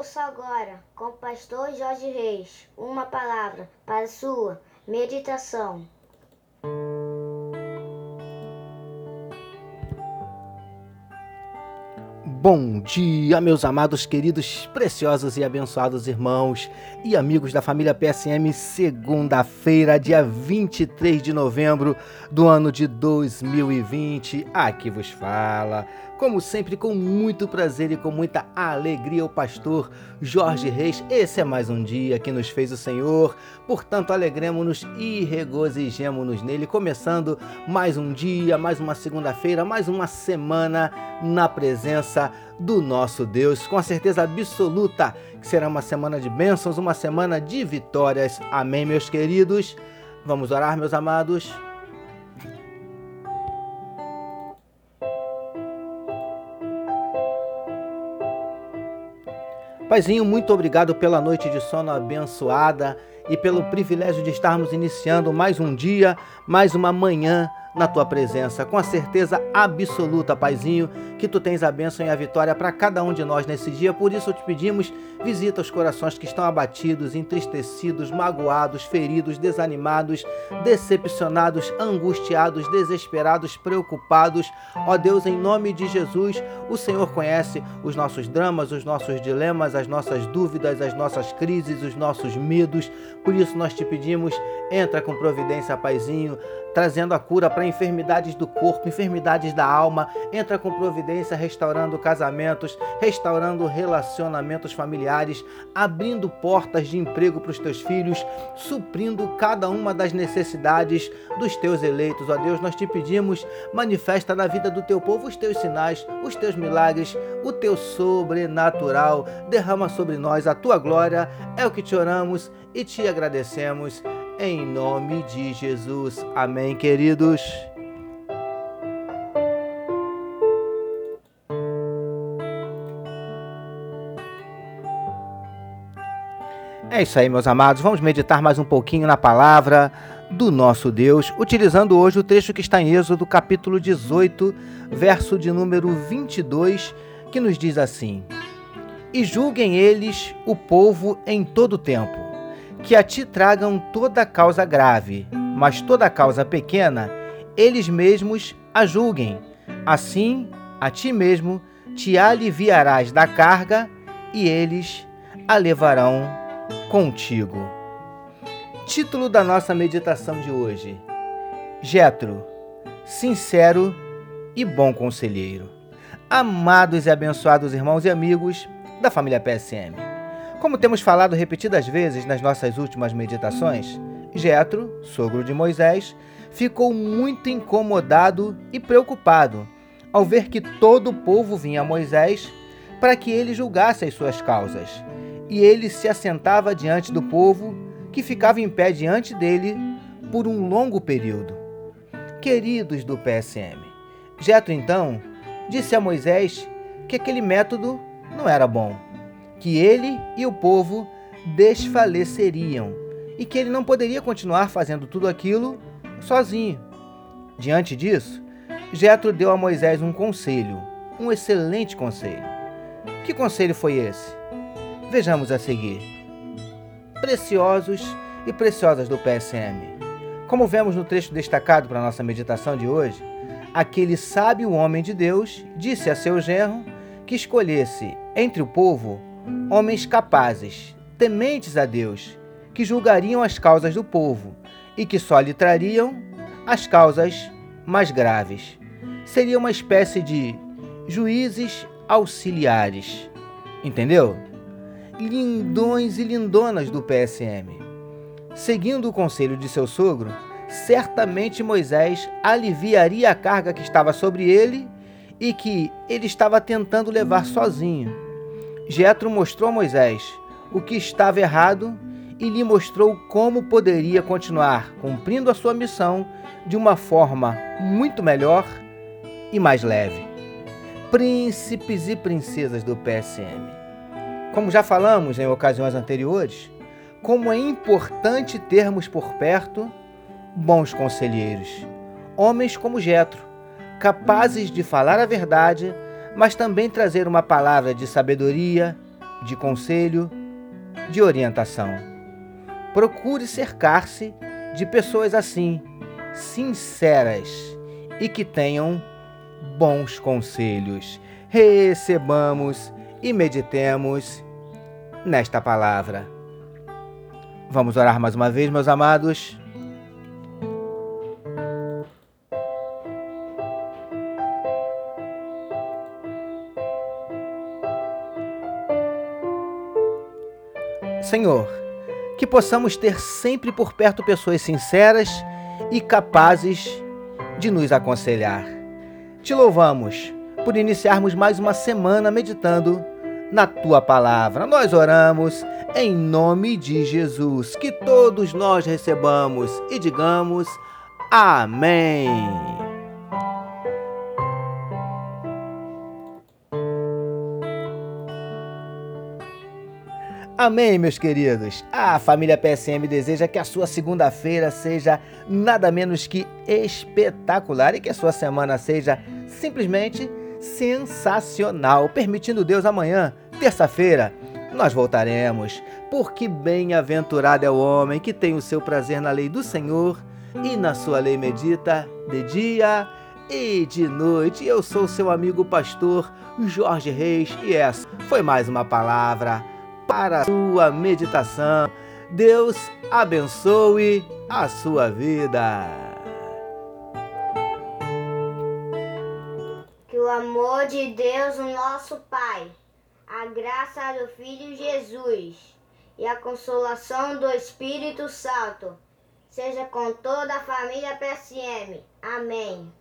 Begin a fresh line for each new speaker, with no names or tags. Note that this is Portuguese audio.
Ouça agora, com o pastor Jorge Reis, uma palavra para sua meditação.
Bom dia, meus amados, queridos, preciosos e abençoados irmãos e amigos da família PSM, segunda-feira, dia 23 de novembro do ano de 2020. Aqui vos fala, como sempre, com muito prazer e com muita alegria, o pastor Jorge Reis. Esse é mais um dia que nos fez o Senhor, portanto, alegremos-nos e regozijemos-nos nele, começando mais um dia, mais uma segunda-feira, mais uma semana na presença do nosso Deus, com a certeza absoluta que será uma semana de bênçãos, uma semana de vitórias. Amém, meus queridos. Vamos orar, meus amados. Paizinho, muito obrigado pela noite de sono abençoada e pelo privilégio de estarmos iniciando mais um dia, mais uma manhã na tua presença, com a certeza absoluta, Paizinho, que tu tens a bênção e a vitória para cada um de nós nesse dia. Por isso te pedimos, visita os corações que estão abatidos, entristecidos, magoados, feridos, desanimados, decepcionados, angustiados, desesperados, preocupados. Ó Deus, em nome de Jesus, o Senhor conhece os nossos dramas, os nossos dilemas, as nossas dúvidas, as nossas crises, os nossos medos. Por isso nós te pedimos, entra com providência, Paizinho, trazendo a cura para enfermidades do corpo, enfermidades da alma. Entra com providência, restaurando casamentos, restaurando relacionamentos familiares, abrindo portas de emprego para os teus filhos, suprindo cada uma das necessidades dos teus eleitos. Ó Deus, nós te pedimos, manifesta na vida do teu povo os teus sinais, os teus milagres, o teu sobrenatural. Derrama sobre nós a tua glória. É o que te oramos e te agradecemos em nome de Jesus. Amém, queridos. É isso aí, meus amados. Vamos meditar mais um pouquinho na palavra do nosso Deus, utilizando hoje o trecho que está em Êxodo, capítulo 18, verso de número 22, que nos diz assim: E julguem eles o povo em todo o tempo que a ti tragam toda causa grave, mas toda causa pequena, eles mesmos a julguem. Assim, a ti mesmo te aliviarás da carga e eles a levarão contigo. Título da nossa meditação de hoje: Jetro, sincero e bom conselheiro. Amados e abençoados irmãos e amigos da família PSM. Como temos falado repetidas vezes nas nossas últimas meditações, Jetro, sogro de Moisés, ficou muito incomodado e preocupado ao ver que todo o povo vinha a Moisés para que ele julgasse as suas causas. E ele se assentava diante do povo, que ficava em pé diante dele por um longo período. Queridos do PSM, Jetro então disse a Moisés que aquele método não era bom que ele e o povo desfaleceriam e que ele não poderia continuar fazendo tudo aquilo sozinho. Diante disso, Jetro deu a Moisés um conselho, um excelente conselho. Que conselho foi esse? Vejamos a seguir. Preciosos e preciosas do PSM. Como vemos no trecho destacado para nossa meditação de hoje, aquele sábio homem de Deus disse a seu genro que escolhesse entre o povo homens capazes, tementes a Deus, que julgariam as causas do povo e que só lhe trariam as causas mais graves. Seria uma espécie de juízes auxiliares. Entendeu? Lindões e lindonas do PSM. Seguindo o conselho de seu sogro, certamente Moisés aliviaria a carga que estava sobre ele e que ele estava tentando levar sozinho Jetro mostrou a Moisés o que estava errado e lhe mostrou como poderia continuar cumprindo a sua missão de uma forma muito melhor e mais leve. Príncipes e princesas do PSM. Como já falamos em ocasiões anteriores, como é importante termos por perto bons conselheiros, homens como Jetro, capazes de falar a verdade mas também trazer uma palavra de sabedoria, de conselho, de orientação. Procure cercar-se de pessoas assim, sinceras e que tenham bons conselhos. Recebamos e meditemos nesta palavra. Vamos orar mais uma vez, meus amados. Senhor, que possamos ter sempre por perto pessoas sinceras e capazes de nos aconselhar. Te louvamos por iniciarmos mais uma semana meditando na tua palavra. Nós oramos em nome de Jesus, que todos nós recebamos e digamos amém. Amém, meus queridos. A família PSM deseja que a sua segunda-feira seja nada menos que espetacular e que a sua semana seja simplesmente sensacional. Permitindo Deus, amanhã, terça-feira, nós voltaremos. Porque bem-aventurado é o homem que tem o seu prazer na lei do Senhor e na sua lei medita de dia e de noite. Eu sou seu amigo pastor Jorge Reis e essa foi mais uma palavra para a sua meditação. Deus abençoe a sua vida.
Que o amor de Deus, o nosso Pai, a graça do Filho Jesus e a consolação do Espírito Santo seja com toda a família PSM. Amém.